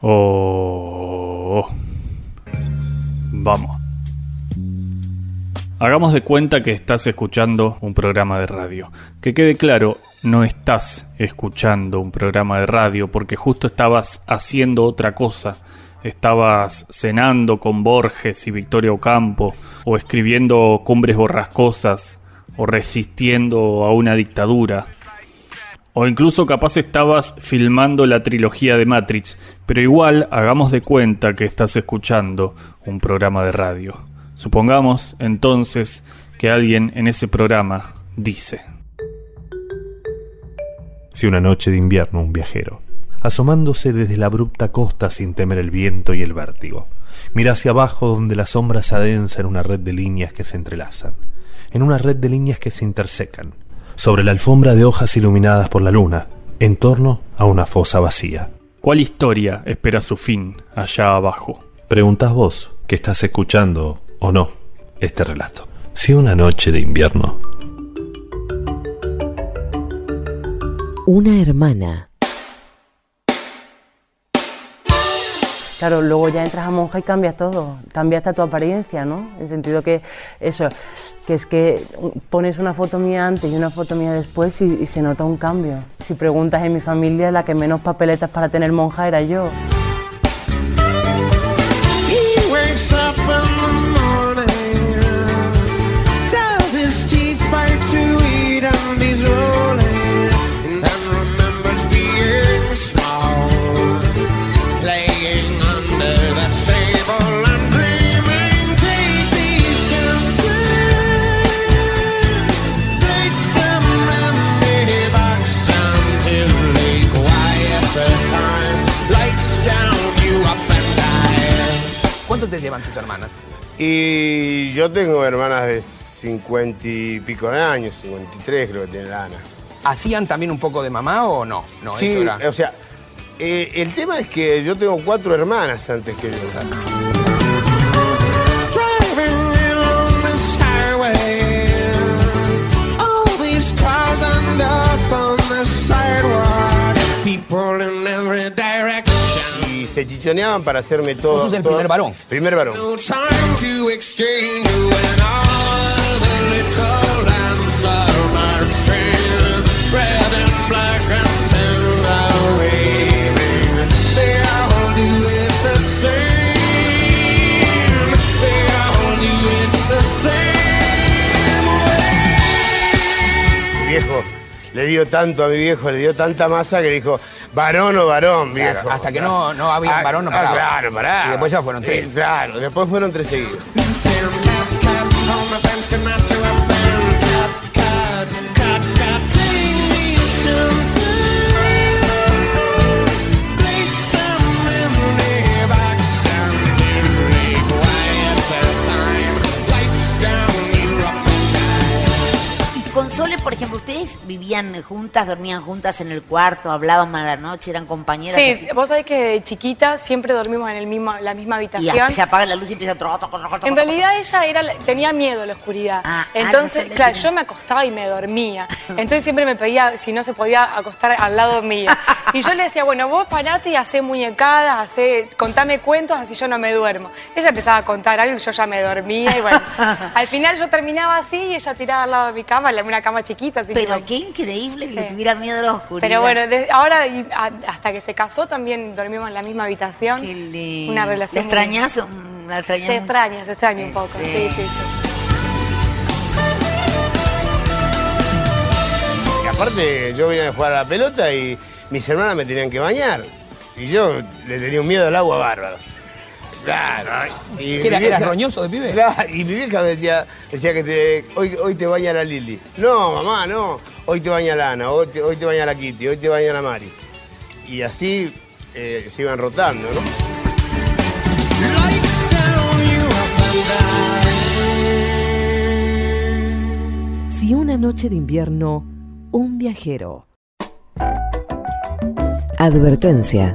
Oh. Vamos. Hagamos de cuenta que estás escuchando un programa de radio. Que quede claro, no estás escuchando un programa de radio porque justo estabas haciendo otra cosa. Estabas cenando con Borges y Victoria Ocampo, o escribiendo cumbres borrascosas, o resistiendo a una dictadura, o incluso capaz estabas filmando la trilogía de Matrix, pero igual hagamos de cuenta que estás escuchando un programa de radio. Supongamos entonces que alguien en ese programa dice. Si una noche de invierno un viajero, asomándose desde la abrupta costa sin temer el viento y el vértigo, mira hacia abajo donde la sombra se adensa en una red de líneas que se entrelazan, en una red de líneas que se intersecan, sobre la alfombra de hojas iluminadas por la luna, en torno a una fosa vacía. ¿Cuál historia espera su fin allá abajo? Preguntas vos, que estás escuchando o no este relato. Si una noche de invierno. Una hermana. Claro, luego ya entras a monja y cambia todo, cambia hasta tu apariencia, ¿no? En el sentido que eso, que es que pones una foto mía antes y una foto mía después y, se nota un cambio. Si preguntas en mi familia, la que menos papeletas para tener monja era yo. ¿Cuánto te llevan tus hermanas? Y yo tengo hermanas de 50 y pico de años, 53 creo que tiene la Ana. ¿Hacían también un poco de mamá o no? No, sí, eso era. o sea, eh, el tema es que yo tengo cuatro hermanas antes que yo. People in every direction. Se chichoneaban para hacerme todo. Vos sos el todo- primer varón. Primer varón. No time to exchange you and all the little lambs are marching. Red and black and tender waving. They all do it the same. They all do it the same way. Mi viejo le dio tanto a mi viejo, le dio tanta masa que dijo, varón o varón, Claro, viejo. hasta que no- no había Ah, varón, no ah, paraba. claro, pará. Y después ya fueron tres. Claro, después fueron tres seguidos. Y por ejemplo, ¿ustedes vivían juntas, dormían juntas en el cuarto, hablaban a la noche, eran compañeras? Sí, así? vos sabés que de chiquita siempre dormimos en el mismo, la misma Y habitación. se apaga la luz y empieza a troco, En realidad ella era, tenía miedo a la oscuridad. Ah, ah, Entonces, no claro, yo me acostaba y me dormía. Entonces siempre me pedía si no se podía acostar al lado mío. Y yo le decía, bueno, vos parate y hacé muñecadas, hacé, contame cuentos, así yo no me duermo. Ella empezaba a contar algo y yo ya me dormía. Y bueno, al final yo terminaba así y ella tirada al lado de mi cama, una cama chiquita. Así que Pero qué increíble que Sí. le tuviera miedo a la oscuridad. Pero bueno, de- ahora y a- hasta que se casó también dormimos en la misma habitación. Qué lindo. Una relación. ¿La muy- extrañas? ¿La extrañas? Se extraña, se extraña un poco. sí. Sí, aparte, yo venía a jugar a la pelota y mis hermanas me tenían que bañar. Y yo le tenía un miedo al agua bárbaro. Claro. Y ¿Qué era, mi ¿Eras vieja- roñoso de pibe? Claro, y mi vieja me decía, decía que te, hoy, hoy te baña la Lili. No, mamá, no. Hoy te baña la Ana, hoy te, hoy te baña la Kitty, hoy te baña la Mari. Y así eh, se iban rotando, ¿no? Si una noche de invierno, un viajero. Advertencia.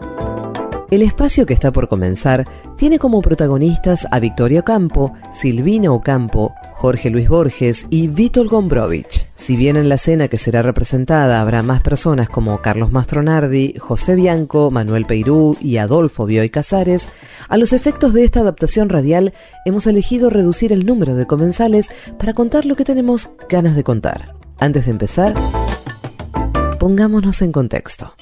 El espacio que está por comenzar tiene como protagonistas a Victoria Ocampo, Silvina Ocampo, Jorge Luis Borges y Vítor Gombrowicz. Si bien en la cena que será representada habrá más personas como Carlos Mastronardi, José Bianco, Manuel Peirú y Adolfo Bioy Casares, a los efectos de esta adaptación radial hemos elegido reducir el número de comensales para contar lo que tenemos ganas de contar. Antes de empezar, pongámonos en contexto.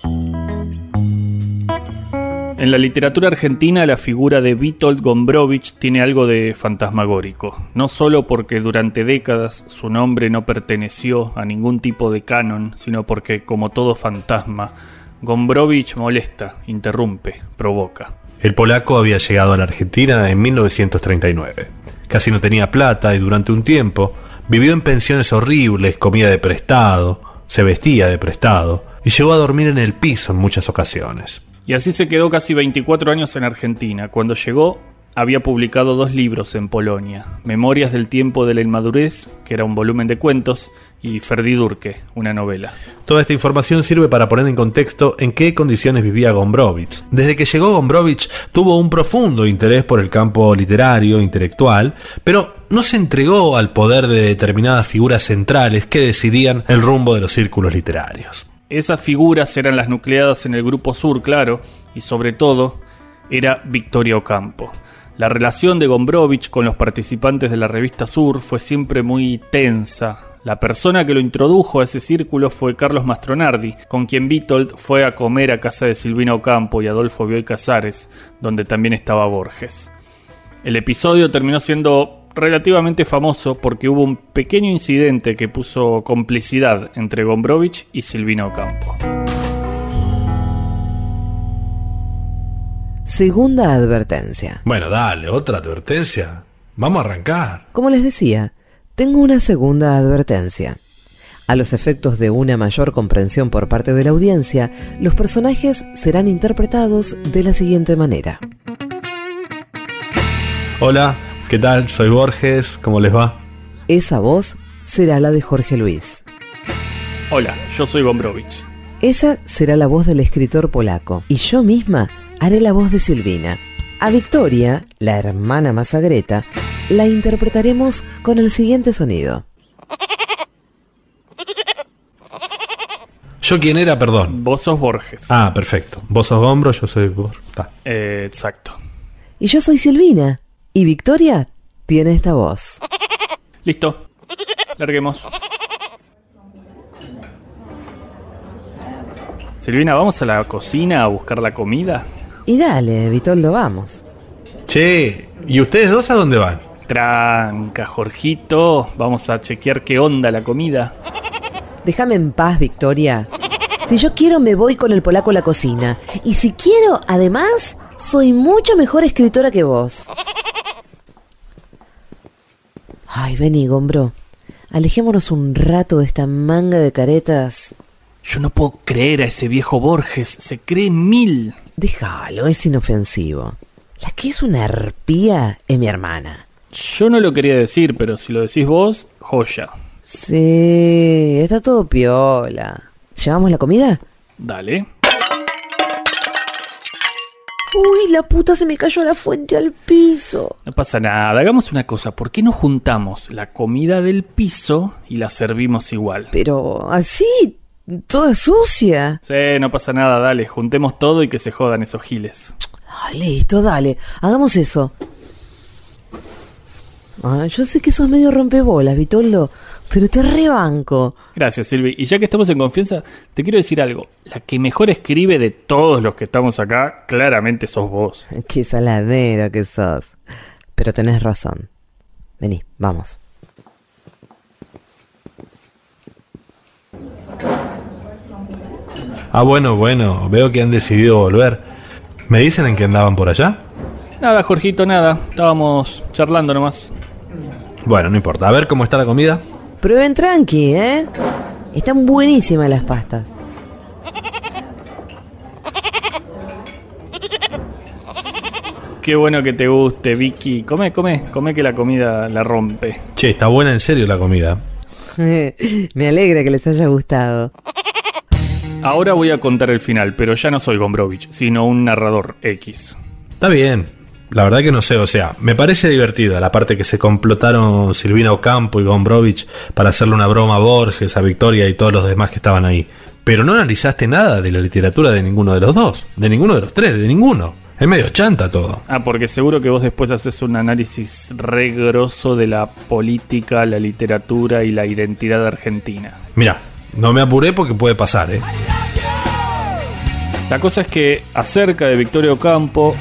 En la literatura argentina la figura de Witold Gombrowicz tiene algo de fantasmagórico, no solo porque durante décadas su nombre no perteneció a ningún tipo de canon, sino porque, como todo fantasma, Gombrowicz molesta, interrumpe, provoca. El polaco había llegado a la Argentina en 1939. Casi no tenía plata y durante un tiempo vivió en pensiones horribles, comía de prestado, se vestía de prestado y llegó a dormir en el piso en muchas ocasiones. Y así se quedó casi 24 años en Argentina. Cuando llegó, había publicado dos libros en Polonia: Memorias del tiempo de la inmadurez, que era un volumen de cuentos, y Ferdidurke, una novela. Toda esta información sirve para poner en contexto en qué condiciones vivía Gombrowicz. Desde que llegó Gombrowicz tuvo un profundo interés por el campo literario, intelectual, pero no se entregó al poder de determinadas figuras centrales que decidían el rumbo de los círculos literarios. Esas figuras eran las nucleadas en el Grupo Sur, claro, y sobre todo era Victoria Ocampo. La relación de Gombrowicz con los participantes de la revista Sur fue siempre muy tensa. La persona que lo introdujo a ese círculo fue Carlos Mastronardi, con quien Vitold fue a comer a casa de Silvina Ocampo y Adolfo Bioy Casares, donde también estaba Borges. El episodio terminó siendo relativamente famoso porque hubo un pequeño incidente que puso complicidad entre Gombrowicz y Silvina Ocampo. Segunda advertencia. Bueno, dale, otra advertencia. Vamos a arrancar. Como les decía, tengo una segunda advertencia. A los efectos de una mayor comprensión por parte de la audiencia, los personajes serán interpretados de la siguiente manera. Hola, ¿qué tal? Soy Borges, ¿cómo les va? Esa voz será la de Jorge Luis. Hola, yo soy Gombrowicz. Esa será la voz del escritor polaco. Y yo misma haré la voz de Silvina. A Victoria, la hermana Masagreta, la interpretaremos con el siguiente sonido. ¿Yo quién era, perdón? Vos sos Borges. Ah, perfecto. Vos sos Gombro, yo soy Bor. Ta. Eh, exacto. Y yo soy Silvina. Y Victoria tiene esta voz. Listo. Larguemos. Silvina, ¿vamos a la cocina a buscar la comida? Y dale, Vitoldo, vamos. Che, ¿y ustedes dos a dónde van? Tranca, Jorgito. Vamos a chequear qué onda la comida. Déjame en paz, Victoria. Si yo quiero, me voy con el polaco a la cocina. Y si quiero, además, soy mucho mejor escritora que vos. Ay, vení, Gombro. Alejémonos un rato de esta manga de caretas. Yo no puedo creer a ese viejo Borges. Se cree mil. Déjalo, es inofensivo. La que es una arpía es mi hermana. Yo no lo quería decir, pero si lo decís vos, joya. Sí, está todo piola. ¿Llevamos la comida? Dale. Uy, la puta se me cayó la fuente al piso. No pasa nada. Hagamos una cosa. ¿Por qué no juntamos la comida del piso y la servimos igual? Pero así, toda sucia. Sí, no pasa nada. Dale, juntemos todo y que se jodan esos giles. Ay, listo, dale. Hagamos eso. Ah, yo sé que sos medio rompebolas, Vitoldo, pero te rebanco. Gracias, Silvi. Y ya que estamos en confianza, te quiero decir algo. La que mejor escribe de todos los que estamos acá, claramente sos vos. Qué saladero que sos. Pero tenés razón. Vení, vamos. Ah, bueno, bueno, veo que han decidido volver. ¿Me dicen en que andaban por allá? Nada, Jorgito, nada. Estábamos charlando nomás. Bueno, no importa. A ver cómo está la comida. Prueben tranqui, ¿eh? Están buenísimas las pastas. Qué bueno que te guste, Vicky. Come, come, come que la comida la rompe. Che, está buena en serio la comida. Me alegra que les haya gustado. Ahora voy a contar el final, pero ya no soy Gombrowicz, sino un narrador X. Está bien. La verdad que no sé, o sea, me parece divertida la parte que se complotaron Silvina Ocampo y Gombrowicz para hacerle una broma a Borges, a Victoria y todos los demás que estaban ahí. Pero no analizaste nada de la literatura de ninguno de los dos, de ninguno de los tres, de ninguno. Es medio chanta todo. Ah, porque seguro que vos después haces un análisis re grosso de la política, la literatura y la identidad argentina. Mira, no me apuré porque puede pasar, ¿eh? La cosa es que acerca de Victorio Campo,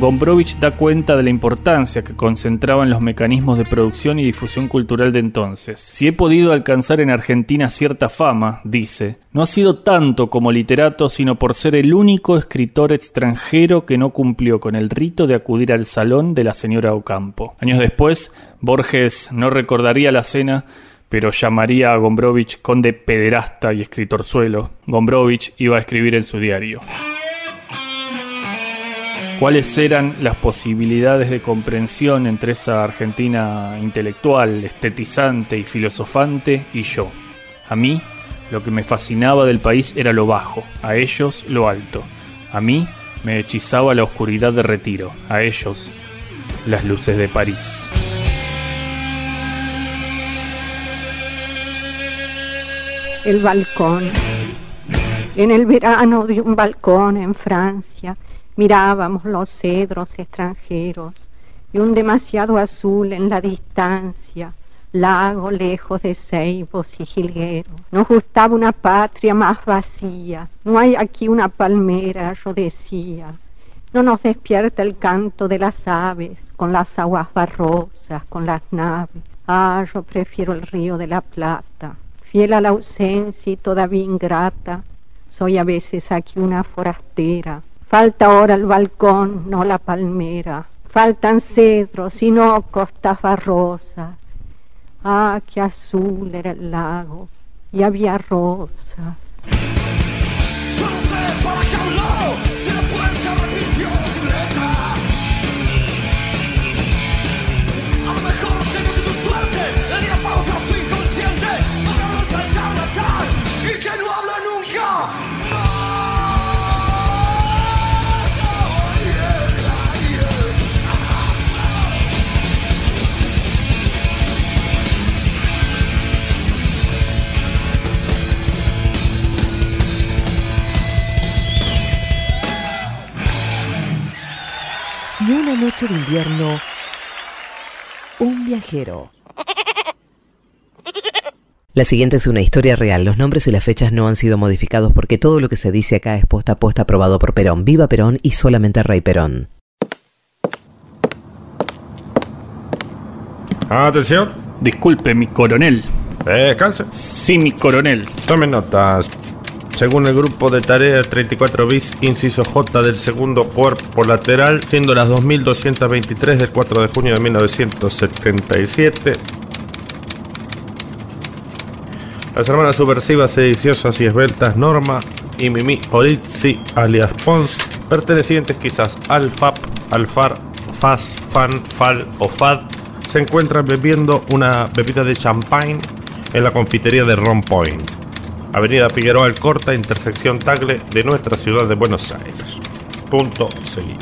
Gombrowicz da cuenta de la importancia que concentraban los mecanismos de producción y difusión cultural de entonces. Si he podido alcanzar en Argentina cierta fama, dice, no ha sido tanto como literato, sino por ser el único escritor extranjero que no cumplió con el rito de acudir al salón de la señora Ocampo. Años después, Borges no recordaría la cena, pero llamaría a Gombrowicz conde pederasta y escritorzuelo. Gombrowicz iba a escribir en su diario cuáles eran las posibilidades de comprensión entre esa Argentina intelectual, estetizante y filosofante y yo. A mí, lo que me fascinaba del país era lo bajo, a ellos lo alto. A mí me hechizaba la oscuridad de retiro, a ellos las luces de París. El balcón. En el verano de un balcón en Francia mirábamos los cedros extranjeros y un demasiado azul en la distancia, lago lejos de ceibos y jilgueros. Nos gustaba una patria más vacía, no hay aquí una palmera, yo decía. No nos despierta el canto de las aves, con las aguas barrosas, con las naves. Ah, yo prefiero el río de la Plata, fiel a la ausencia y todavía ingrata. Soy a veces aquí una forastera, Falta ahora el balcón, no la palmera. Faltan cedros y no costas barrosas. Ah, qué azul era el lago y había rosas. Si una noche de invierno, un viajero. La siguiente es una historia real. Los nombres y las fechas no han sido modificados porque todo lo que se dice acá es posta a posta aprobado por Perón. Viva Perón y solamente Rey Perón. Atención. Disculpe, mi coronel. Descanse. Sí, mi coronel. Tomen notas. Según el grupo de tarea 34 bis, inciso J del segundo cuerpo lateral, siendo las 2223 del 4 de junio de 1977, las hermanas subversivas, sediciosas y esbeltas Norma y Mimi Orizzi, alias Pons, pertenecientes quizás al FAP, al FAR, FAS, FAN, FAL o FAD, se encuentran bebiendo una bebida de champagne en la confitería de Ron Point. Avenida Figueroa Alcorta, intersección Tagle de nuestra ciudad de Buenos Aires. Punto seguido.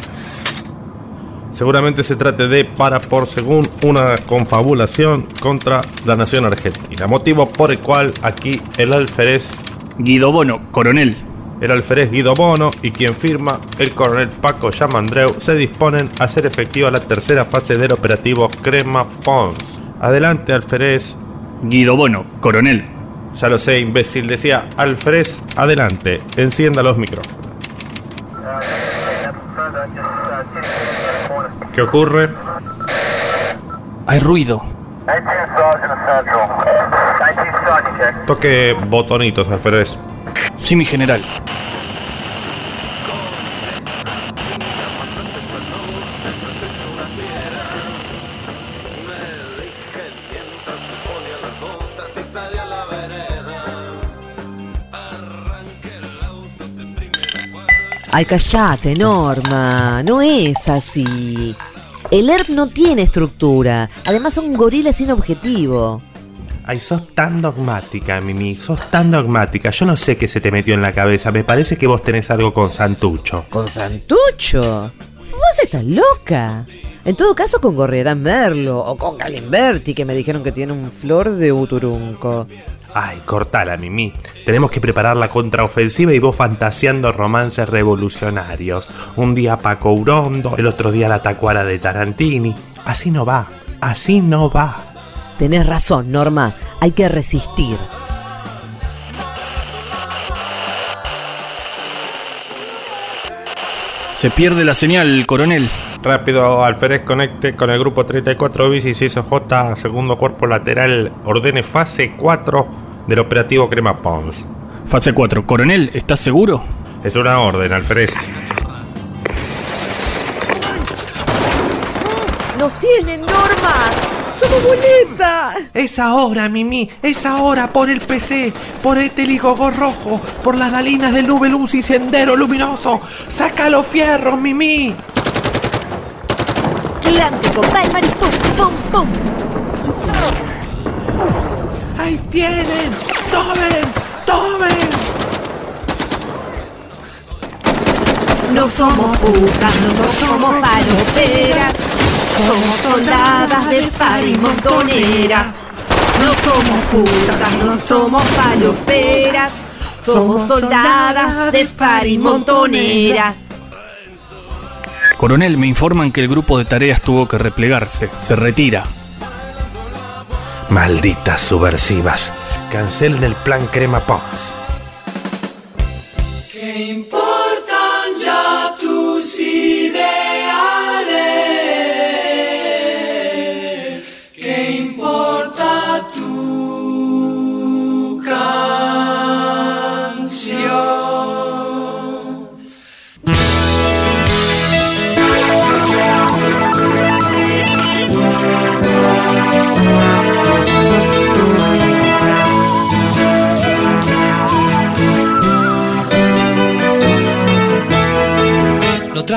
Seguramente se trate de para por según una confabulación contra la nación argentina, motivo por el cual aquí el alférez Guido Bono, coronel. el alférez Guido Bono y quien firma el coronel Paco Yamandreu se disponen a hacer efectiva la tercera fase del operativo Crema Pons. Adelante alférez, Guido Bono, coronel. Ya lo sé imbécil, decía alférez, adelante, encienda los micrófonos. ¿Qué ocurre? Hay ruido. Toque botonitos, alférez. Sí, mi general. Ay, callate, Norma. No es así. El ERP no tiene estructura. Además son gorilas sin objetivo. Ay, sos tan dogmática, Mimi, sos tan dogmática. Yo no sé qué se te metió en la cabeza. Me parece que vos tenés algo con Santucho. ¿Con Santucho? vos estás loca. En todo caso, con Gorriarán Merlo o con Galimberti, que me dijeron que tiene un flor de uturunco. Ay, cortala, Mimi. Tenemos que preparar la contraofensiva y vos fantaseando romances revolucionarios. Un día Paco Urondo, el otro día la tacuara de Tarantini. Así no va, así no va. Tenés razón, Norma. Hay que resistir. Se pierde la señal, coronel. Rápido, Alférez, conecte con el grupo 34 bis y 6J, segundo cuerpo lateral. Ordene fase 4 del operativo Crema Pons. Fase 4. Coronel, ¿estás seguro? Es una orden, Alférez. ¡Nos tienen, Norma! ¡Somos boleta! Es ahora, Mimi, es ahora por el PC, por el teligogó rojo, por las dalinas del nube luz y sendero luminoso. ¡Saca los fierros, Mimi! ¡Atlántico! ¡Palmar y pum, pum, pum! ¡Ahí tienen! ¡Tomen! ¡Tomen! No somos putas, no somos paloperas. Somos soldadas del par y montoneras. No somos putas, no somos paloperas. Somos soldadas de par y montoneras. Coronel, me informan que el grupo de tareas tuvo que replegarse. Se retira. Malditas subversivas. Cancelen el plan Crema Pons.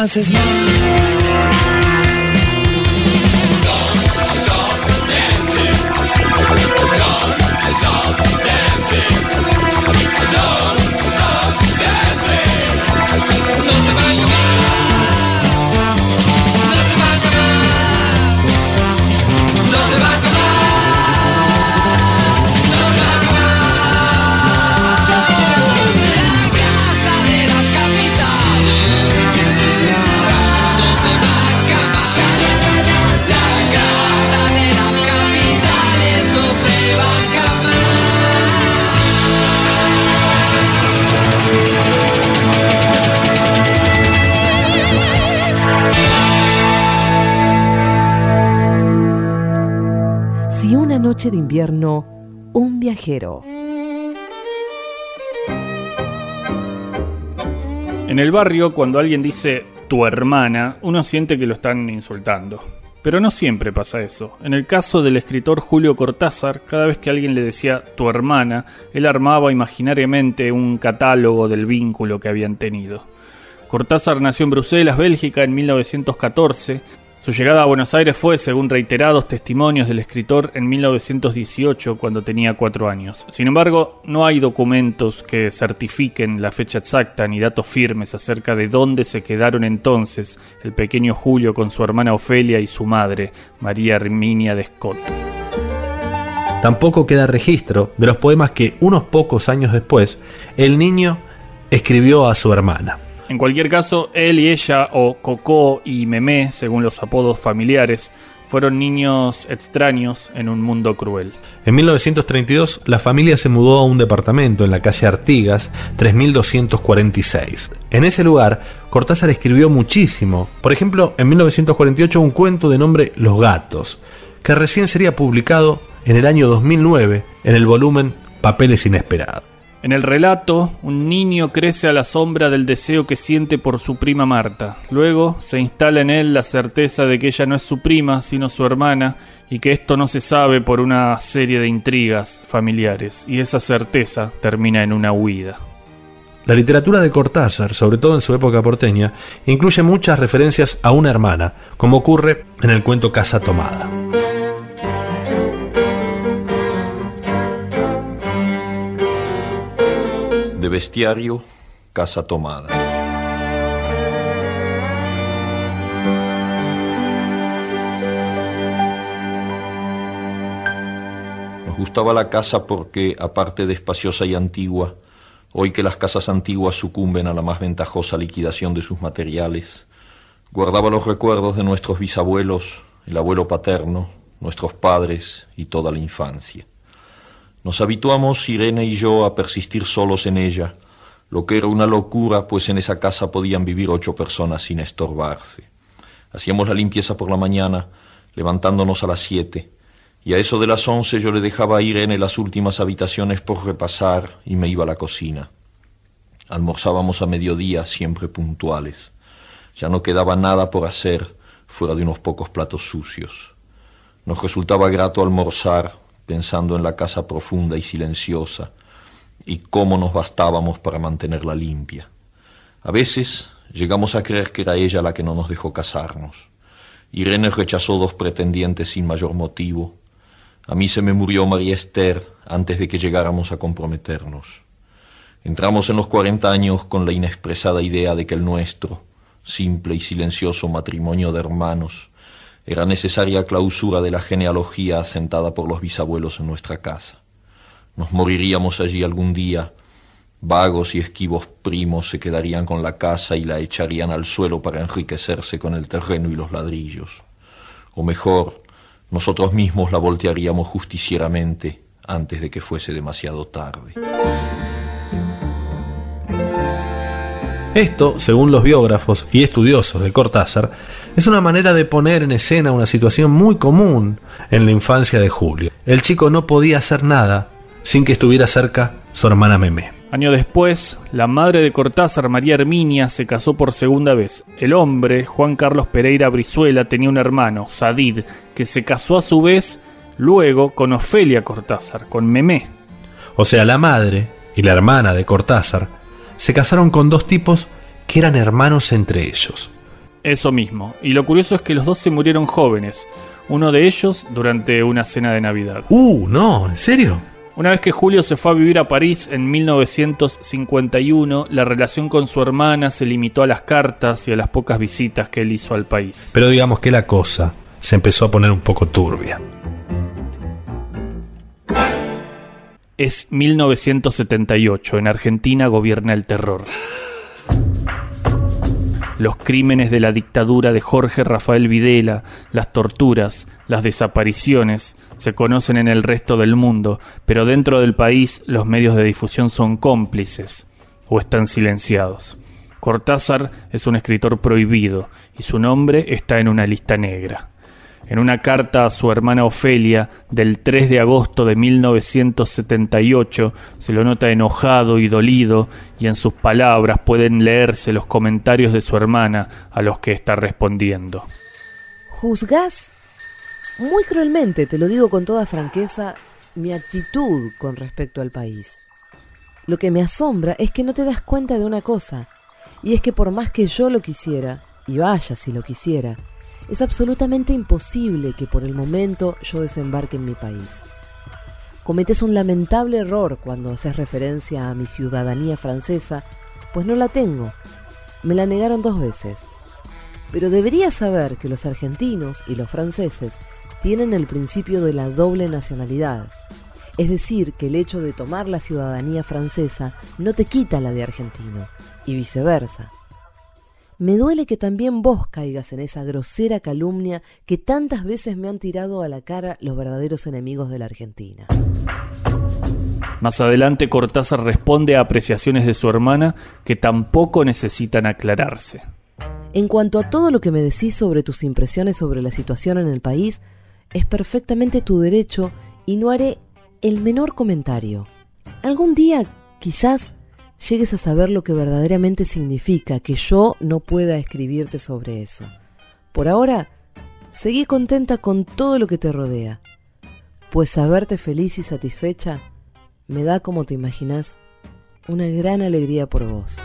No trances noche de invierno, un viajero. En el barrio, cuando alguien dice tu hermana, uno siente que lo están insultando. Pero no siempre pasa eso. En el caso del escritor Julio Cortázar, cada vez que alguien le decía tu hermana, él armaba imaginariamente un catálogo del vínculo que habían tenido. Cortázar nació en Bruselas, Bélgica, en 1914. Su llegada a Buenos Aires fue, según reiterados testimonios del escritor, en 1918, cuando tenía cuatro años. Sin embargo, no hay documentos que certifiquen la fecha exacta ni datos firmes acerca de dónde se quedaron entonces el pequeño Julio con su hermana Ofelia y su madre, María Herminia de Scott. Tampoco queda registro de los poemas que unos pocos años después el niño escribió a su hermana. En cualquier caso, él y ella, o Coco y Memé, según los apodos familiares, fueron niños extraños en un mundo cruel. En 1932 la familia se mudó a un departamento en la calle Artigas 3246. En ese lugar Cortázar escribió muchísimo. Por ejemplo, en 1948 un cuento de nombre Los gatos, que recién sería publicado en el año 2009 en el volumen Papeles Inesperados. En el relato, un niño crece a la sombra del deseo que siente por su prima Marta. Luego se instala en él la certeza de que ella no es su prima, sino su hermana, y que esto no se sabe por una serie de intrigas familiares, y esa certeza termina en una huida. La literatura de Cortázar, sobre todo en su época porteña, incluye muchas referencias a una hermana, como ocurre en el cuento Casa Tomada. Bestiario, Casa Tomada. Nos gustaba la casa porque, aparte de espaciosa y antigua, hoy que las casas antiguas sucumben a la más ventajosa liquidación de sus materiales, guardaba los recuerdos de nuestros bisabuelos, el abuelo paterno, nuestros padres y toda la infancia. Nos habituamos, Irene y yo, a persistir solos en ella, lo que era una locura, pues en esa casa podían vivir ocho personas sin estorbarse. Hacíamos la limpieza por la mañana, levantándonos a las siete, y a eso de las once yo le dejaba a Irene las últimas habitaciones por repasar y me iba a la cocina. Almorzábamos a mediodía, siempre puntuales. Ya no quedaba nada por hacer fuera de unos pocos platos sucios. Nos resultaba grato almorzar pensando en la casa profunda y silenciosa y cómo nos bastábamos para mantenerla limpia. A veces llegamos a creer que era ella la que no nos dejó casarnos. Irene rechazó dos pretendientes sin mayor motivo. A mí se me murió María Esther antes de que llegáramos a comprometernos. Entramos en los cuarenta años con la inexpresada idea de que el nuestro, simple y silencioso matrimonio de hermanos, era necesaria clausura de la genealogía asentada por los bisabuelos en nuestra casa. Nos moriríamos allí algún día. Vagos y esquivos primos se quedarían con la casa y la echarían al suelo para enriquecerse con el terreno y los ladrillos. O mejor, nosotros mismos la voltearíamos justicieramente antes de que fuese demasiado tarde. Esto, según los biógrafos y estudiosos de Cortázar, es una manera de poner en escena una situación muy común en la infancia de Julio. El chico no podía hacer nada sin que estuviera cerca su hermana Memé. Año después, la madre de Cortázar, María Herminia, se casó por segunda vez. El hombre, Juan Carlos Pereira Brizuela, tenía un hermano, Sadid, que se casó a su vez luego con Ofelia Cortázar, con Memé. O sea, la madre y la hermana de Cortázar se casaron con dos tipos que eran hermanos entre ellos. Eso mismo. Y lo curioso es que los dos se murieron jóvenes. Uno de ellos durante una cena de Navidad. Uh, no, ¿en serio? Una vez que Julio se fue a vivir a París en 1951, la relación con su hermana se limitó a las cartas y a las pocas visitas que él hizo al país. Pero digamos que la cosa se empezó a poner un poco turbia. Es 1978, en Argentina gobierna el terror. Los crímenes de la dictadura de Jorge Rafael Videla, las torturas, las desapariciones, se conocen en el resto del mundo, pero dentro del país los medios de difusión son cómplices o están silenciados. Cortázar es un escritor prohibido y su nombre está en una lista negra. En una carta a su hermana Ofelia del 3 de agosto de 1978 se lo nota enojado y dolido y en sus palabras pueden leerse los comentarios de su hermana a los que está respondiendo. ¿Juzgás? Muy cruelmente, te lo digo con toda franqueza, mi actitud con respecto al país. Lo que me asombra es que no te das cuenta de una cosa, y es que por más que yo lo quisiera, y vaya si lo quisiera, es absolutamente imposible que por el momento yo desembarque en mi país. Cometes un lamentable error cuando haces referencia a mi ciudadanía francesa, pues no la tengo. Me la negaron dos veces. Pero deberías saber que los argentinos y los franceses tienen el principio de la doble nacionalidad. Es decir, que el hecho de tomar la ciudadanía francesa no te quita la de argentino, y viceversa. Me duele que también vos caigas en esa grosera calumnia que tantas veces me han tirado a la cara los verdaderos enemigos de la Argentina. Más adelante Cortázar responde a apreciaciones de su hermana que tampoco necesitan aclararse. En cuanto a todo lo que me decís sobre tus impresiones sobre la situación en el país, es perfectamente tu derecho y no haré el menor comentario. Algún día, quizás, llegues a saber lo que verdaderamente significa que yo no pueda escribirte sobre eso. Por ahora, seguí contenta con todo lo que te rodea, pues saberte feliz y satisfecha me da, como te imaginas, una gran alegría por vos.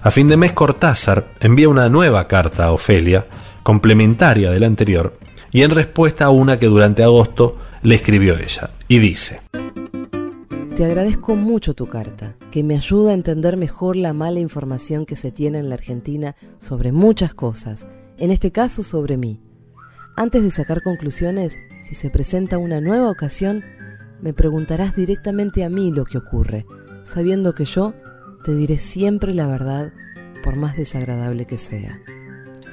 A fin de mes Cortázar envía una nueva carta a Ofelia, complementaria de la anterior, y en respuesta a una que durante agosto le escribió ella, y dice, Te agradezco mucho tu carta, que me ayuda a entender mejor la mala información que se tiene en la Argentina sobre muchas cosas, en este caso sobre mí. Antes de sacar conclusiones, si se presenta una nueva ocasión, me preguntarás directamente a mí lo que ocurre, sabiendo que yo te diré siempre la verdad, por más desagradable que sea.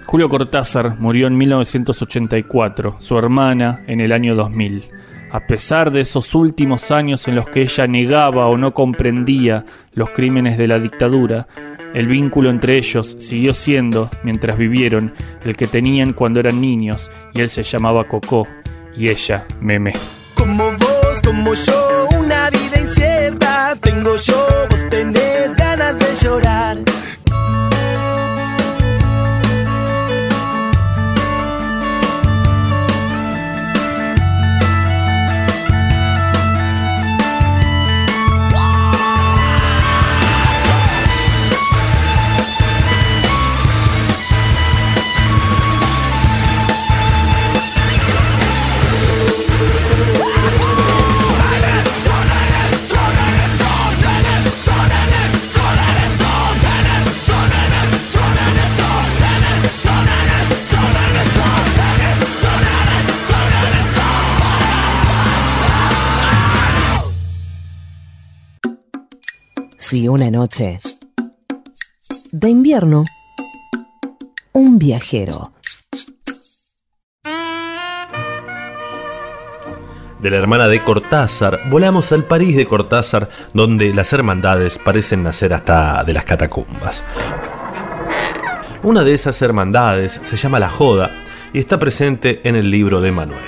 Julio Cortázar murió en 1984, su hermana en el año 2000. A pesar de esos últimos años en los que ella negaba o no comprendía los crímenes de la dictadura, el vínculo entre ellos siguió siendo, mientras vivieron, el que tenían cuando eran niños, y él se llamaba Cocó y ella Meme. Como vos, como yo, una vida incierta. Tengo yo, Si una noche de invierno, un viajero. De la hermana de Cortázar, volamos al París de Cortázar, donde las hermandades parecen nacer hasta de las catacumbas. Una de esas hermandades se llama La Joda y está presente en el libro de Manuel.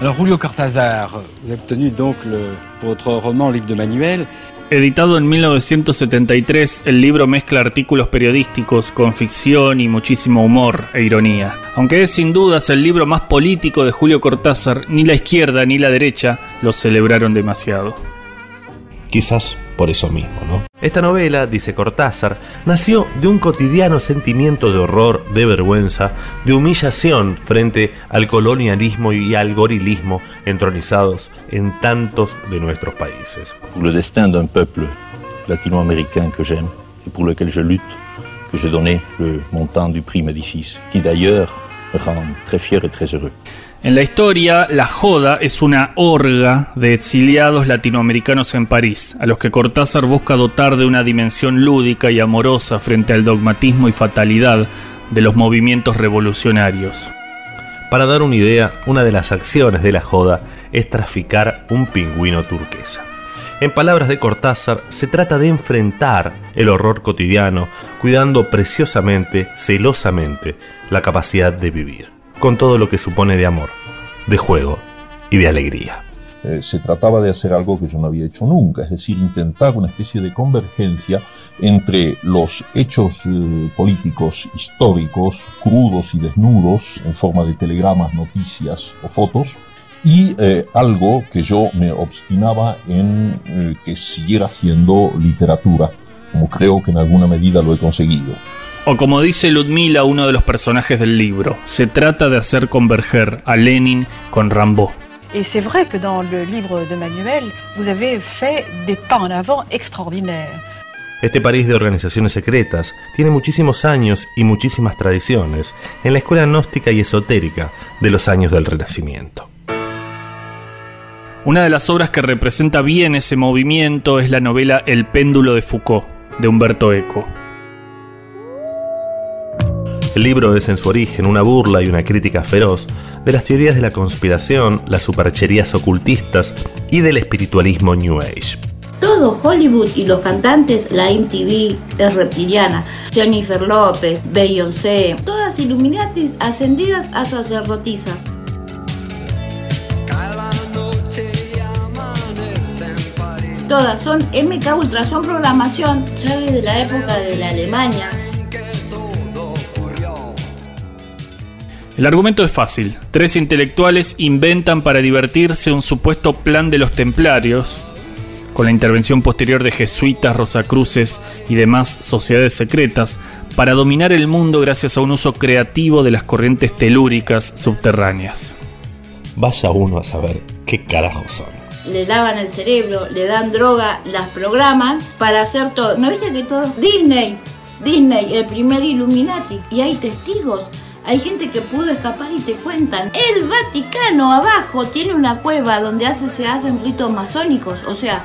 Alors Julio Cortázar, vous avez obtenu donc le, pour votre roman Livre de Manuel Editado en 1973, el libro mezcla artículos periodísticos con ficción y muchísimo humor e ironía. Aunque es sin dudas el libro más político de Julio Cortázar, ni la izquierda ni la derecha lo celebraron demasiado. Quizás por eso mismo, ¿no? Esta novela, dice Cortázar, nació de un cotidiano sentimiento de horror, de vergüenza, de humillación frente al colonialismo y al gorilismo entronizados en tantos de nuestros países. Pour le destin d'un peuple latino-américain que j'aime et pour lequel je lutte, que j'ai donné le montant du prix Médicis, qui d'ailleurs me rend très fier et très heureux. En la historia, la joda es una orga de exiliados latinoamericanos en París, a los que Cortázar busca dotar de una dimensión lúdica y amorosa frente al dogmatismo y fatalidad de los movimientos revolucionarios. Para dar una idea, una de las acciones de la joda es traficar un pingüino turquesa. En palabras de Cortázar, se trata de enfrentar el horror cotidiano, cuidando preciosamente, celosamente, la capacidad de vivir, con todo lo que supone de amor, de juego y de alegría. Eh, se trataba de hacer algo que yo no había hecho nunca, es decir, intentar una especie de convergencia entre los hechos eh, políticos históricos crudos y desnudos en forma de telegramas, noticias o fotos, y eh, algo que yo me obstinaba en que siguiera siendo literatura, como creo que en alguna medida lo he conseguido. O como dice Ludmila, uno de los personajes del libro, se trata de hacer converger a Lenin con Rambo. Et c'est vrai que dans le livre de Manuel, vous avez fait des pas en avant extraordinaires. Este París de organizaciones secretas tiene muchísimos años y muchísimas tradiciones en la escuela gnóstica y esotérica de los años del Renacimiento. Una de las obras que representa bien ese movimiento es la novela El péndulo de Foucault, de Humberto Eco. El libro es en su origen una burla y una crítica feroz de las teorías de la conspiración, las supercherías ocultistas y del espiritualismo New Age. Todo Hollywood y los cantantes, la MTV es reptiliana, Jennifer López, Beyoncé, todas Illuminatis ascendidas a sacerdotisas. Todas son MK Ultra, son programación ya desde la época de la Alemania. El argumento es fácil. Tres intelectuales inventan para divertirse un supuesto plan de los templarios, con la intervención posterior de jesuitas, rosacruces y demás sociedades secretas, para dominar el mundo gracias a un uso creativo de las corrientes telúricas subterráneas. Vaya uno a saber qué carajos son. Le lavan el cerebro, le dan droga, las programan para hacer todo. ¿No viste que todo? Disney, Disney, el primer Illuminati. Y hay testigos. Hay gente que pudo escapar y te cuentan. El Vaticano abajo tiene una cueva donde hace- se hacen ritos masónicos. O sea,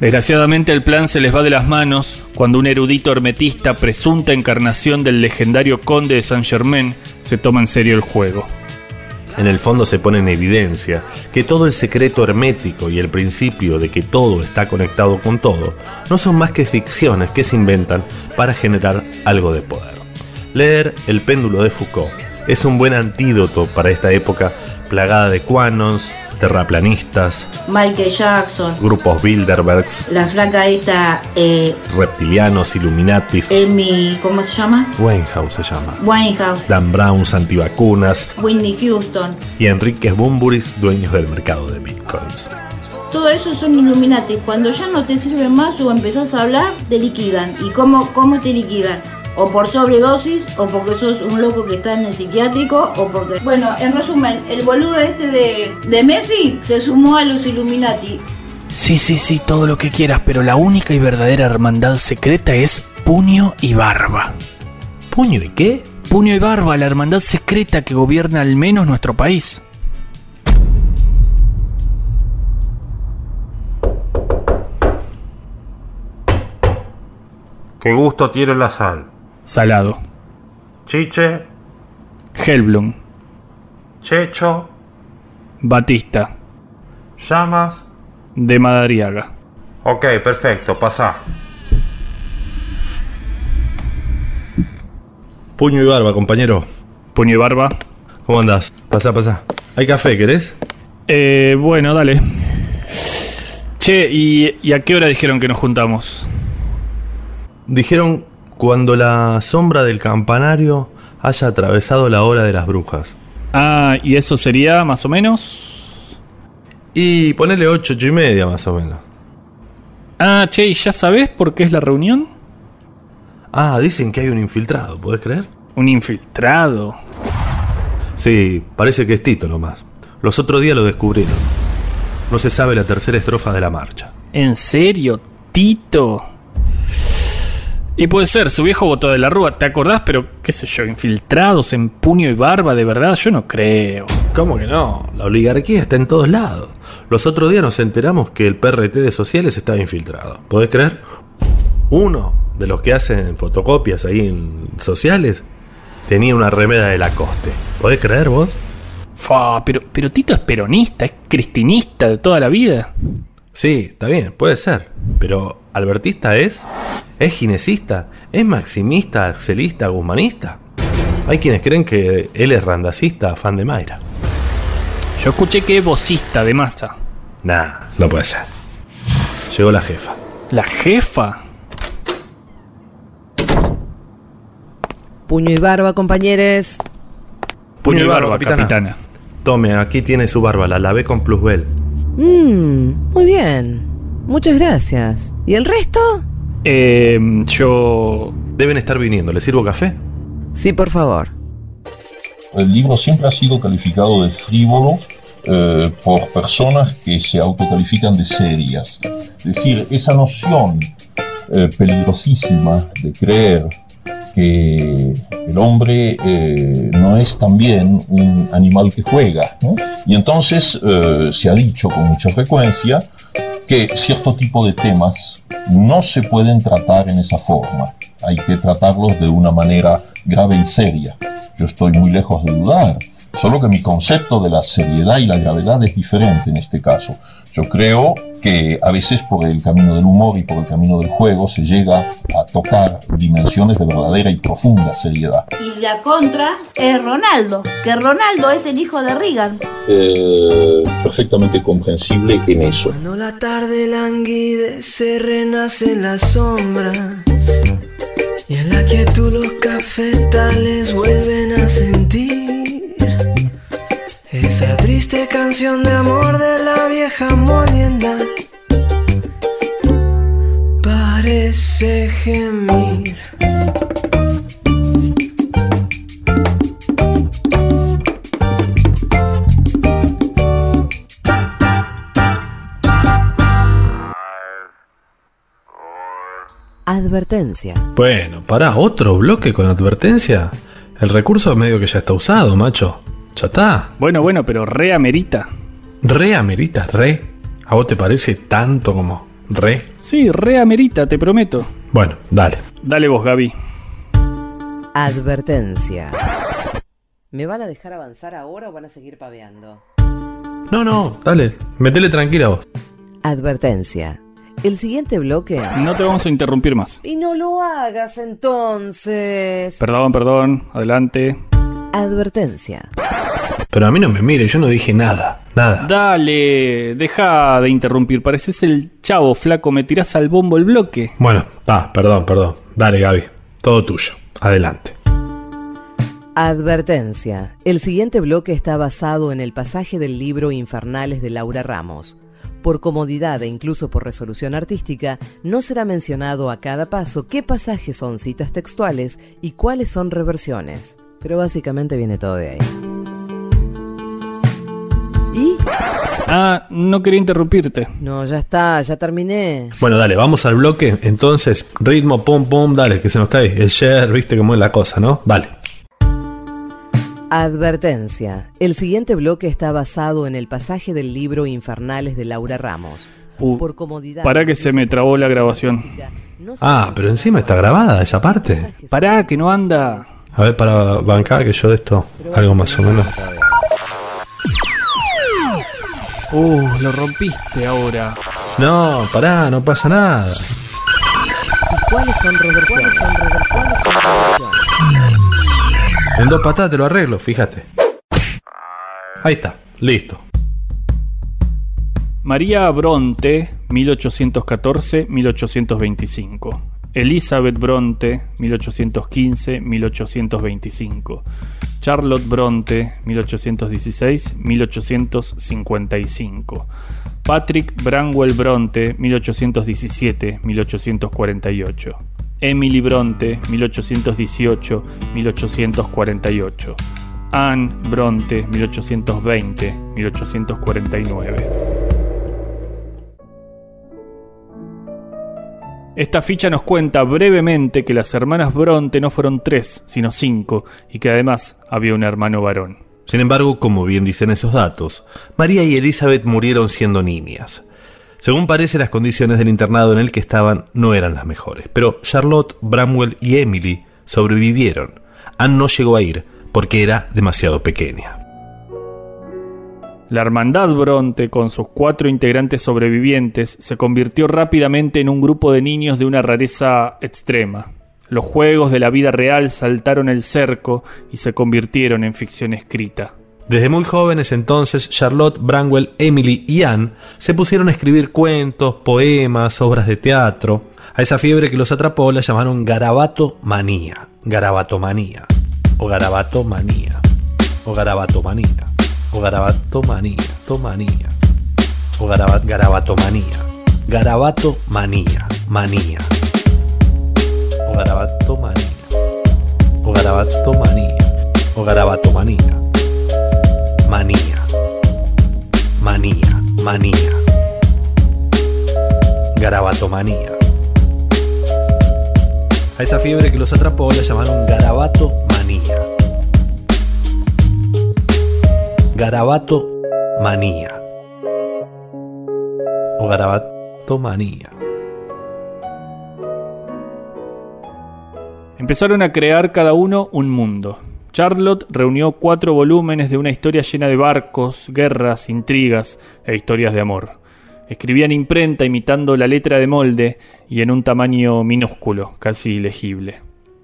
Desgraciadamente el plan se les va de las manos cuando un erudito hermetista, presunta encarnación del legendario conde de Saint Germain, se toma en serio el juego. En el fondo se pone en evidencia que todo el secreto hermético y el principio de que todo está conectado con todo no son más que ficciones que se inventan para generar algo de poder. Leer El péndulo de Foucault es un buen antídoto para esta época plagada de quanons, terraplanistas, Michael Jackson, grupos Bilderbergs, la flaca esta, eh, reptilianos, illuminatis, Amy, ¿cómo se llama? Winehouse se llama, Winehouse, Dan Browns antivacunas Whitney Houston. y Enrique Bumburis dueños del mercado de bitcoins. Todo eso son Illuminati. Cuando ya no te sirve más o empezás a hablar, te liquidan. ¿Y cómo, cómo te liquidan? O por sobredosis, o porque sos un loco que está en el psiquiátrico, o porque... Bueno, en resumen, el boludo este de, de Messi se sumó a los Illuminati. Sí, sí, sí, todo lo que quieras, pero la única y verdadera hermandad secreta es Puño y Barba. ¿Puño y qué? Puño y Barba, la hermandad secreta que gobierna al menos nuestro país. ¿Qué gusto tiene la sal? Salado. Chiche, Hellblum. Checho, Batista. llamas. De Madariaga. Ok, perfecto, pasa. Puño y barba, compañero. Puño y Barba. ¿Cómo andás? Pasa, pasa. ¿Hay café, querés? Eh, bueno, dale. Che, ¿y, y a qué hora dijeron que nos juntamos? Dijeron cuando la sombra del campanario haya atravesado la hora de las brujas. Ah, ¿y eso sería más o menos? Y ponele ocho, ocho y media más o menos. Ah, che, ¿y ya sabés por qué es la reunión? Ah, dicen que hay un infiltrado, ¿podés creer? Un infiltrado. Sí, parece que es Tito nomás. Los otros días lo descubrieron. No se sabe la tercera estrofa de la marcha. ¿En serio, Tito? Y puede ser, su viejo votó de la Rúa, ¿te acordás? Pero, qué sé yo, infiltrados en puño y barba, de verdad, yo no creo. ¿Cómo que no? La oligarquía está en todos lados. Los otros días nos enteramos que el PRT de sociales estaba infiltrado. ¿Podés creer? Uno de los que hacen fotocopias ahí en sociales tenía una remeda de Lacoste. ¿Podés creer vos? Fa, pero, pero Tito es peronista, es cristinista de toda la vida. Sí, está bien, puede ser. Pero albertista es, es ginesista, es maximista, axelista, guzmanista. Hay quienes creen que él es randacista, fan de Mayra. Yo escuché que es vocista de masa. Nah, no puede ser. Llegó la jefa. ¿La jefa? Puño y barba, compañeros. Puño y barba, capitana. Tome, aquí tiene su barba, la lavé con plusbel. Mmm, muy bien. Muchas gracias. ¿Y el resto? Eh, yo... Deben estar viniendo, ¿le sirvo café? Sí, por favor. El libro siempre ha sido calificado de frívolo eh, por personas que se autocalifican de serias. Es decir, esa noción eh, peligrosísima de creer que el hombre eh, no es también un animal que juega. ¿no? Y entonces eh, se ha dicho con mucha frecuencia que cierto tipo de temas no se pueden tratar en esa forma. Hay que tratarlos de una manera grave y seria. Yo estoy muy lejos de dudar, solo que mi concepto de la seriedad y la gravedad es diferente en este caso. Yo creo que a veces por el camino del humor y por el camino del juego se llega a tocar dimensiones de verdadera y profunda seriedad. Y la contra es Ronaldo, que Ronaldo es el hijo de Reagan. Eh, perfectamente comprensible en eso. Cuando la tarde languidece, renacen las sombras. Y en la quietud los cafetales vuelven a sentir esa triste canción de amor de la vieja molienda. Parece gemir. Advertencia. Bueno, para otro bloque con advertencia. El recurso medio que ya está usado, macho. Ya está. Bueno, bueno, pero re amerita. Re amerita, re. ¿A vos te parece tanto como re? Sí, re amerita, te prometo. Bueno, dale. Dale vos, Gaby. Advertencia. ¿Me van a dejar avanzar ahora o van a seguir paveando? No, no, dale. Metele tranquila vos. Advertencia. El siguiente bloque. No te vamos a interrumpir más. Y no lo hagas entonces. Perdón, perdón. Adelante. Advertencia. Pero a mí no me mire, yo no dije nada. Nada. Dale, deja de interrumpir. Pareces el chavo, flaco. Me tirás al bombo el bloque. Bueno, ah, perdón, perdón. Dale, Gaby. Todo tuyo. Adelante. Advertencia. El siguiente bloque está basado en el pasaje del libro Infernales de Laura Ramos. Por comodidad e incluso por resolución artística, no será mencionado a cada paso qué pasajes son citas textuales y cuáles son reversiones. Pero básicamente viene todo de ahí. ¿Y? Ah, no quería interrumpirte. No, ya está, ya terminé. Bueno, dale, vamos al bloque. Entonces, ritmo, pum, pum, dale, que se nos cae. El share, viste cómo es la cosa, ¿no? Vale. Advertencia. El siguiente bloque está basado en el pasaje del libro Infernales de Laura Ramos. Uh, Por comodidad. Pará que se me trabó la grabación. Ah, pero encima está grabada esa parte. Pará, que no anda. A ver, para bancar que yo de esto, algo más o menos. Uh, lo rompiste ahora. No, pará, no pasa nada. ¿Y cuáles son reversiones? ¿Cuáles son reversiones? ¿Cuáles son reversiones? En dos patadas te lo arreglo, fíjate. Ahí está, listo. María Bronte, 1814-1825. Elizabeth Bronte, 1815-1825. Charlotte Bronte, 1816-1855. Patrick Branwell Bronte, 1817-1848. Emily Bronte, 1818-1848. Anne Bronte, 1820-1849. Esta ficha nos cuenta brevemente que las hermanas Bronte no fueron tres, sino cinco, y que además había un hermano varón. Sin embargo, como bien dicen esos datos, María y Elizabeth murieron siendo niñas. Según parece, las condiciones del internado en el que estaban no eran las mejores, pero Charlotte, Bramwell y Emily sobrevivieron. Anne no llegó a ir porque era demasiado pequeña. La Hermandad Bronte, con sus cuatro integrantes sobrevivientes, se convirtió rápidamente en un grupo de niños de una rareza extrema. Los juegos de la vida real saltaron el cerco y se convirtieron en ficción escrita. Desde muy jóvenes entonces, Charlotte, Branwell, Emily y Anne se pusieron a escribir cuentos, poemas, obras de teatro. A esa fiebre que los atrapó la llamaron garabato manía, garabatomanía, o garabato manía, o garabato manía, o garabato manía, tomanía, o garabat, garabato manía, garabato manía, manía, o garabato manía, o garabato manía, o garabato manía manía, manía, manía, garabatomanía. A esa fiebre que los atrapó la llamaron garabato Garabato manía. O garabato manía. Empezaron a crear cada uno un mundo. Charlotte reunió cuatro volúmenes de una historia llena de barcos, guerras, intrigas e historias de amor. Escribía en imprenta imitando la letra de molde y en un tamaño minúsculo, casi ilegible.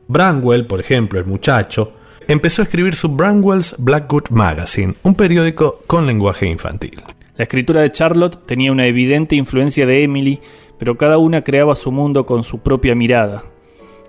Branwell, por ejemplo, el muchacho, empezó a escribir su Branwell's Blackwood Magazine, un periódico con lenguaje infantil. La escritura de Charlotte tenía una evidente influencia de Emily, pero cada una creaba su mundo con su propia mirada.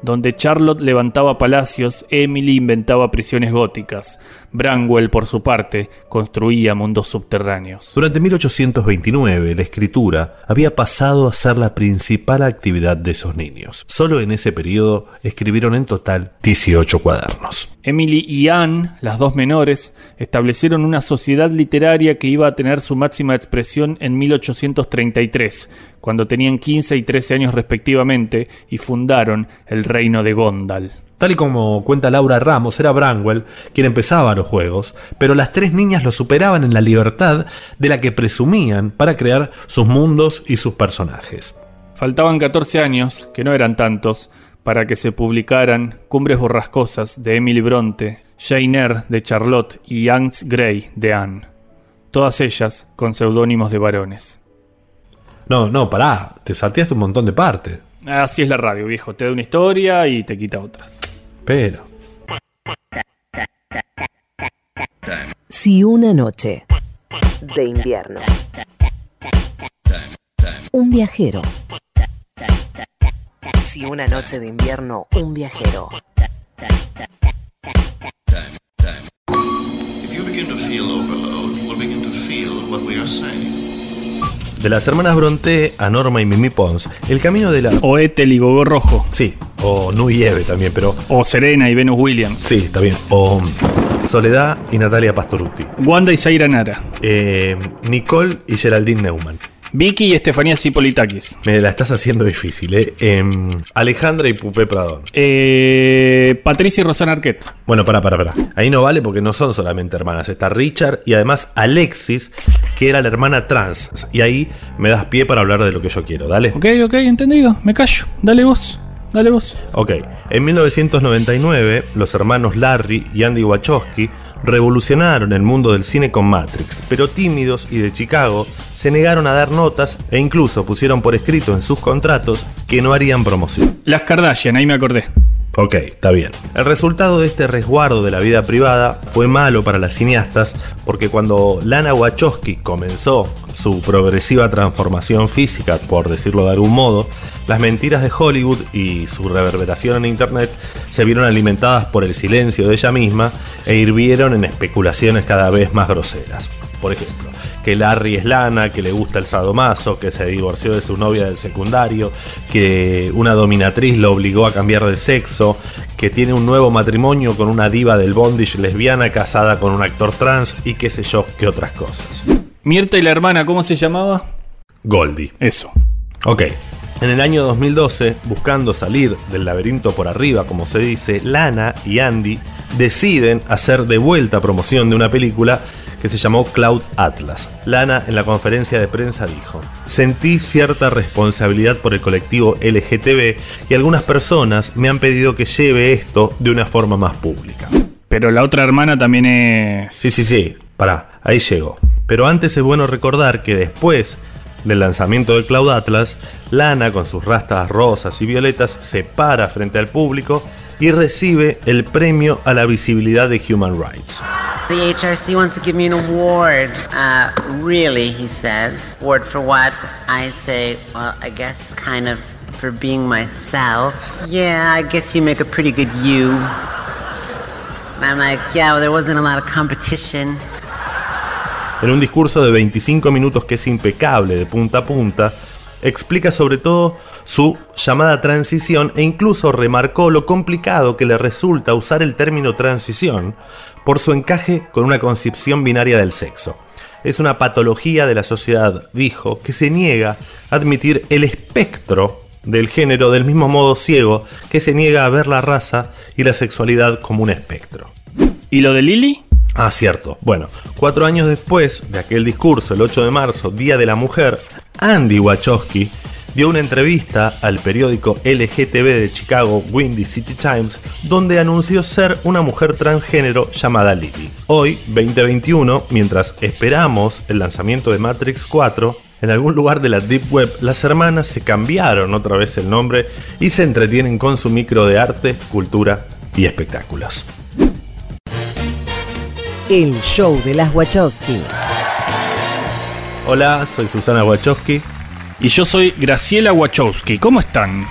Donde Charlotte levantaba palacios, Emily inventaba prisiones góticas. Branwell, por su parte, construía mundos subterráneos. Durante 1829, la escritura había pasado a ser la principal actividad de esos niños. Solo en ese periodo escribieron en total 18 cuadernos. Emily y Anne, las dos menores, establecieron una sociedad literaria que iba a tener su máxima expresión en 1833, cuando tenían 15 y 13 años respectivamente, y fundaron el reino de Gondal. Tal y como cuenta Laura Ramos, era Branwell quien empezaba los juegos, pero las tres niñas lo superaban en la libertad de la que presumían para crear sus mundos y sus personajes. Faltaban 14 años, que no eran tantos, para que se publicaran Cumbres Borrascosas de Emily Bronte, Jane Eyre de Charlotte y Hans Gray de Anne. Todas ellas con seudónimos de varones. No, no, pará, te salteaste un montón de partes. Así es la radio, viejo. Te da una historia y te quita otras. Pero. Si una noche de invierno. Un viajero. Si una noche de invierno, un viajero. If you begin to feel overload, we'll begin to feel what we are saying. De las hermanas Bronte a Norma y Mimi Pons, el camino de la. O Ethel y Gogo Rojo. Sí, o Nu y Eve también, pero. O Serena y Venus Williams. Sí, está bien. O Soledad y Natalia Pastoruti. Wanda y Zaira Nara. Eh, Nicole y Geraldine Neumann. Vicky y Estefanía Cipolitakis. Me la estás haciendo difícil, ¿eh? Em, Alejandra y Pupé Pradón. Eh, Patricia y Rosana Arquette. Bueno, para, para, para. Ahí no vale porque no son solamente hermanas. Está Richard y además Alexis, que era la hermana trans. Y ahí me das pie para hablar de lo que yo quiero. Dale. Ok, ok, entendido. Me callo. Dale vos. Dale vos. Ok. En 1999, los hermanos Larry y Andy Wachowski revolucionaron el mundo del cine con Matrix, pero tímidos y de Chicago se negaron a dar notas e incluso pusieron por escrito en sus contratos que no harían promoción. Las Kardashian, ahí me acordé. Ok, está bien. El resultado de este resguardo de la vida privada fue malo para las cineastas porque cuando Lana Wachowski comenzó su progresiva transformación física, por decirlo de algún modo, las mentiras de Hollywood y su reverberación en Internet se vieron alimentadas por el silencio de ella misma e hirvieron en especulaciones cada vez más groseras. Por ejemplo, que Larry es lana, que le gusta el sadomaso, que se divorció de su novia del secundario, que una dominatriz lo obligó a cambiar de sexo, que tiene un nuevo matrimonio con una diva del bondage lesbiana casada con un actor trans y qué sé yo, qué otras cosas. Mirta y la hermana, ¿cómo se llamaba? Goldie. Eso. Ok. En el año 2012, buscando salir del laberinto por arriba, como se dice, Lana y Andy deciden hacer de vuelta promoción de una película que se llamó Cloud Atlas. Lana en la conferencia de prensa dijo, sentí cierta responsabilidad por el colectivo LGTB y algunas personas me han pedido que lleve esto de una forma más pública. Pero la otra hermana también es... Sí, sí, sí, pará, ahí llego. Pero antes es bueno recordar que después del lanzamiento de Cloud Atlas, Lana con sus rastas rosas y violetas se para frente al público y recibe el premio a la visibilidad de Human Rights. The HRC wants to give me an award. Uh, really, he says. Award for what? I say, well, I guess kind of for being myself. Yeah, I guess you make a pretty good you. And I'm like, yeah, well, there wasn't a lot of competition. En un discurso de 25 minutos que es impecable de punta a punta, explica sobre todo su llamada transición e incluso remarcó lo complicado que le resulta usar el término transición por su encaje con una concepción binaria del sexo. Es una patología de la sociedad, dijo, que se niega a admitir el espectro del género del mismo modo ciego que se niega a ver la raza y la sexualidad como un espectro. ¿Y lo de Lily? Ah, cierto. Bueno, cuatro años después de aquel discurso, el 8 de marzo, Día de la Mujer, Andy Wachowski dio una entrevista al periódico LGTB de Chicago, Windy City Times, donde anunció ser una mujer transgénero llamada Lily. Hoy, 2021, mientras esperamos el lanzamiento de Matrix 4, en algún lugar de la Deep Web, las hermanas se cambiaron otra vez el nombre y se entretienen con su micro de arte, cultura y espectáculos. El show de las Wachowski. Hola, soy Susana Wachowski. Y yo soy Graciela Wachowski. ¿Cómo están?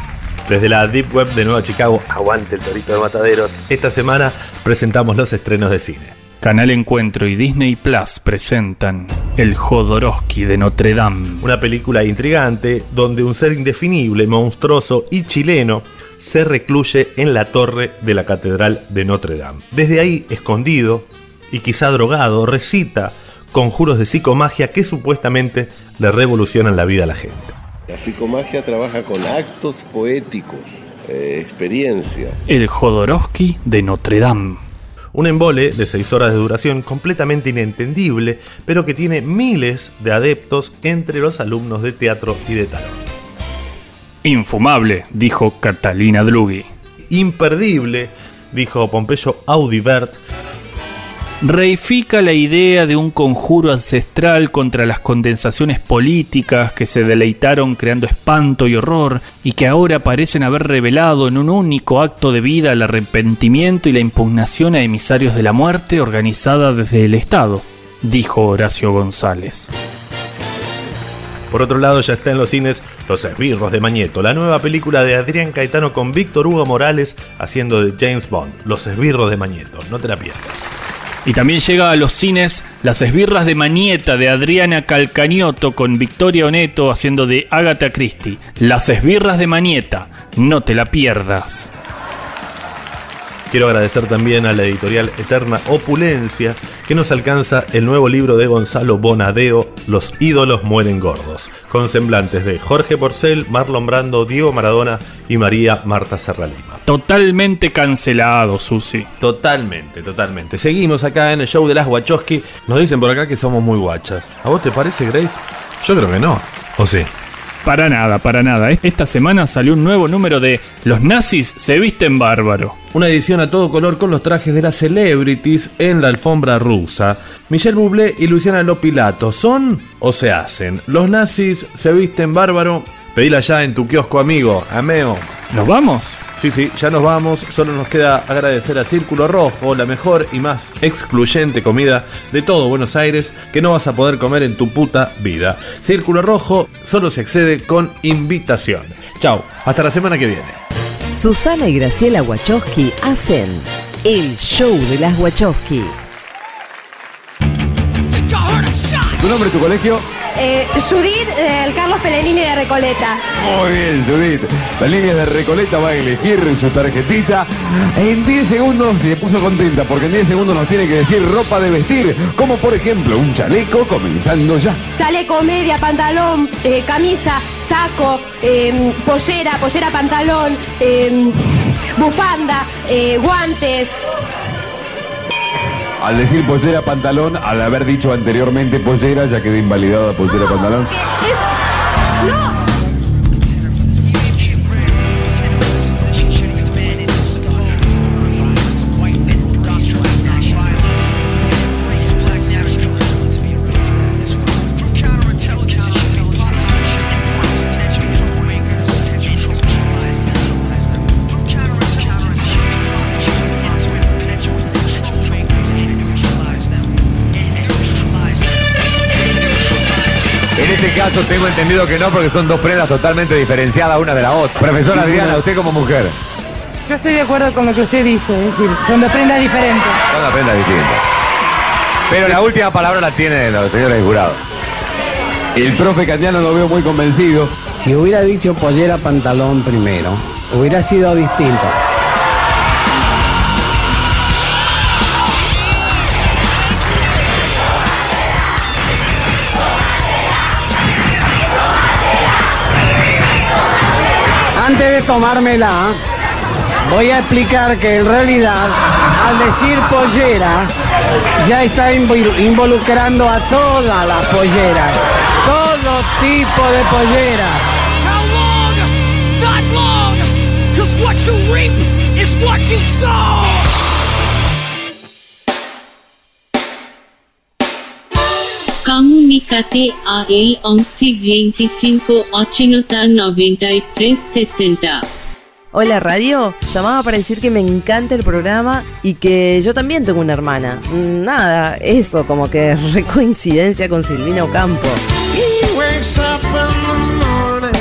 Desde la Deep Web de Nueva Chicago, aguante el torito de mataderos. Esta semana presentamos los estrenos de cine. Canal Encuentro y Disney Plus presentan El Jodorowsky de Notre Dame. Una película intrigante donde un ser indefinible, monstruoso y chileno se recluye en la torre de la Catedral de Notre Dame. Desde ahí, escondido y quizá drogado, recita conjuros de psicomagia que supuestamente le revolucionan la vida a la gente. La psicomagia trabaja con actos poéticos eh, experiencia. El Jodorowsky de Notre Dame. Un embole de 6 horas de duración completamente inentendible, pero que tiene miles de adeptos entre los alumnos de teatro y de talón. Infumable, dijo Catalina Drughi. Imperdible, dijo Pompeyo Audibert. Reifica la idea de un conjuro ancestral contra las condensaciones políticas que se deleitaron creando espanto y horror y que ahora parecen haber revelado en un único acto de vida el arrepentimiento y la impugnación a emisarios de la muerte organizada desde el Estado, dijo Horacio González. Por otro lado, ya está en los cines Los Esbirros de Mañeto, la nueva película de Adrián Caetano con Víctor Hugo Morales haciendo de James Bond. Los Esbirros de Mañeto, no te la pierdas. Y también llega a los cines Las esbirras de Manieta de Adriana Calcañoto con Victoria Oneto haciendo de Agatha Christie. Las esbirras de Manieta, no te la pierdas. Quiero agradecer también a la editorial Eterna Opulencia que nos alcanza el nuevo libro de Gonzalo Bonadeo, Los ídolos mueren gordos, con semblantes de Jorge Porcel, Marlon Brando, Diego Maradona y María Marta Serralima. Totalmente cancelado, Susi. Totalmente, totalmente. Seguimos acá en el show de las Wachowski. Nos dicen por acá que somos muy guachas. ¿A vos te parece, Grace? Yo creo que no. ¿O sí? Para nada, para nada. Esta semana salió un nuevo número de Los nazis se visten bárbaro. Una edición a todo color con los trajes de las celebrities en la alfombra rusa. Michelle Bublé y Luciana Lopilato, ¿son o se hacen? Los nazis se visten bárbaro. Pedila ya en tu kiosco, amigo. Ameo. ¿Nos vamos? Sí, sí, ya nos vamos. Solo nos queda agradecer a Círculo Rojo, la mejor y más excluyente comida de todo Buenos Aires que no vas a poder comer en tu puta vida. Círculo Rojo solo se accede con invitación. Chau, hasta la semana que viene. Susana y Graciela Wachowski hacen el show de las Wachowski. ¿Tu nombre y tu colegio? Eh, Judith, eh, el Carlos Pellegrini de Recoleta. Muy bien, Judith. La línea de Recoleta va a elegir su tarjetita. En 10 segundos se puso contenta porque en 10 segundos nos tiene que decir ropa de vestir, como por ejemplo un chaleco comenzando ya. Chaleco, media, pantalón, eh, camisa, saco, eh, pollera, pollera, pantalón, eh, bufanda, eh, guantes. Al decir pollera pantalón, al haber dicho anteriormente pollera, ya quedó invalidada pollera pantalón. Este caso tengo entendido que no, porque son dos prendas totalmente diferenciadas una de la otra. Profesora Adriana, usted como mujer. Yo estoy de acuerdo con lo que usted dice, es decir, son dos prendas diferentes. Son dos prendas distintas. Pero la última palabra la tienen los señores jurados. El profe Candiano lo veo muy convencido. Si hubiera dicho pollera pantalón primero, hubiera sido distinto. Antes de tomármela, voy a explicar que en realidad, al decir pollera, ya está invo- involucrando a todas las polleras. Todo tipo de polleras. Comunicate a el 1125 80 93 60. Hola radio, llamaba para decir que me encanta el programa y que yo también tengo una hermana. Nada, eso, como que re coincidencia con Silvina Ocampo. He wakes up in the morning,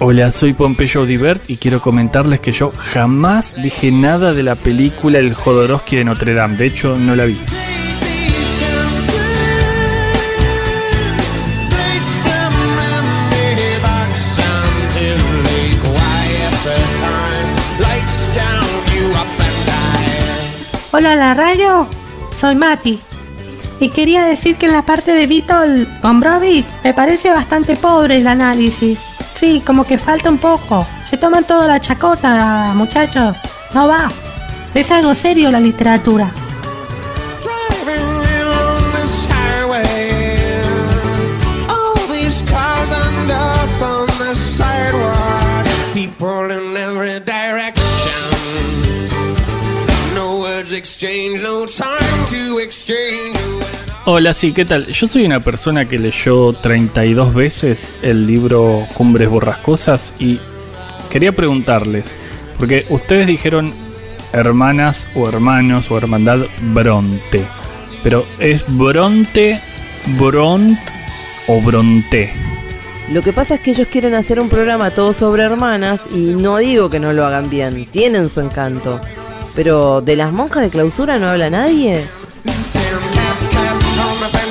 Hola, soy Pompeyo Audibert y quiero comentarles que yo jamás dije nada de la película El Jodorowsky de Notre Dame. De hecho, no la vi. Hola, la radio. Soy Mati. Y quería decir que en la parte de Vitol Gombrowicz me parece bastante pobre el análisis. Sí, como que falta un poco. Se toman toda la chacota, muchachos. No va. Es algo serio la literatura. No words exchanged, no time to exchange. Hola, sí, ¿qué tal? Yo soy una persona que leyó 32 veces el libro Cumbres Borrascosas y quería preguntarles, porque ustedes dijeron hermanas o hermanos o hermandad Bronte, pero ¿es Bronte, Bront o Bronte? Lo que pasa es que ellos quieren hacer un programa todo sobre hermanas y no digo que no lo hagan bien, tienen su encanto. Pero de las monjas de clausura no habla nadie.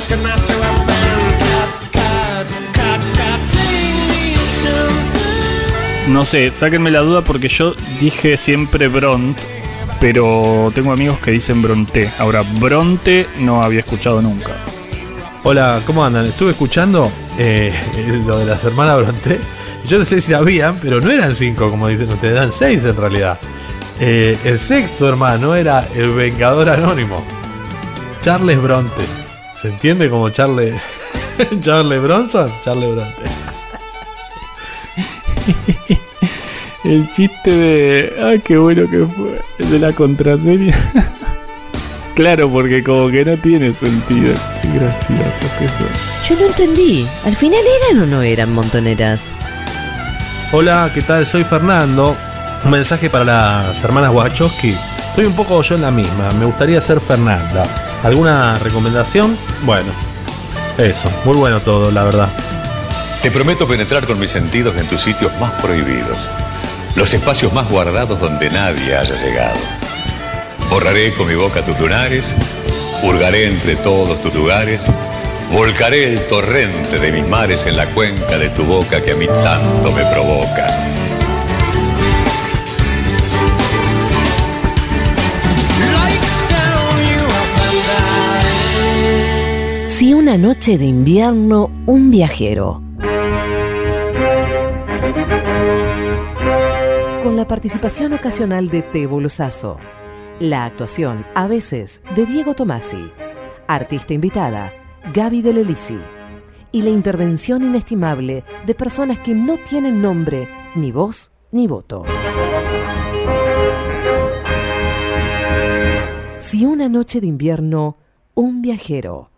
To. No sé, sáquenme la duda porque yo dije siempre Bront, pero tengo amigos que dicen Bronte. Ahora, Bronte no había escuchado nunca. Hola, ¿cómo andan? Estuve escuchando eh, lo de las hermanas Bronte. Yo no sé si sabían, pero no eran cinco, como dicen ustedes, eran seis en realidad. Eh, el sexto hermano era el Vengador Anónimo, Charles Bronte. ¿Se entiende como Charles, Charles Bronson? Charles Bronte. El chiste de. ¡Ay, qué bueno que fue! El de la contraseña. claro, porque como que no tiene sentido. Qué graciosos que son. Yo no entendí. ¿Al final eran o no eran montoneras? Hola, ¿qué tal? Soy Fernando. Un mensaje para las hermanas Wachowski. Estoy un poco yo en la misma. Me gustaría ser Fernanda. ¿Alguna recomendación? Bueno, eso. Muy bueno todo, la verdad. Te prometo penetrar con mis sentidos en tus sitios más prohibidos, los espacios más guardados donde nadie haya llegado. Borraré con mi boca tus lunares, hurgaré entre todos tus lugares, volcaré el torrente de mis mares en la cuenca de tu boca que a mí tanto me provoca. Una noche de invierno, un viajero. Con la participación ocasional de Tebo Luzazo. La actuación, a veces, de Diego Tomasi. Artista invitada, Gaby de Lelisi. Y la intervención inestimable de personas que no tienen nombre, ni voz, ni voto. Si una noche de invierno, un viajero.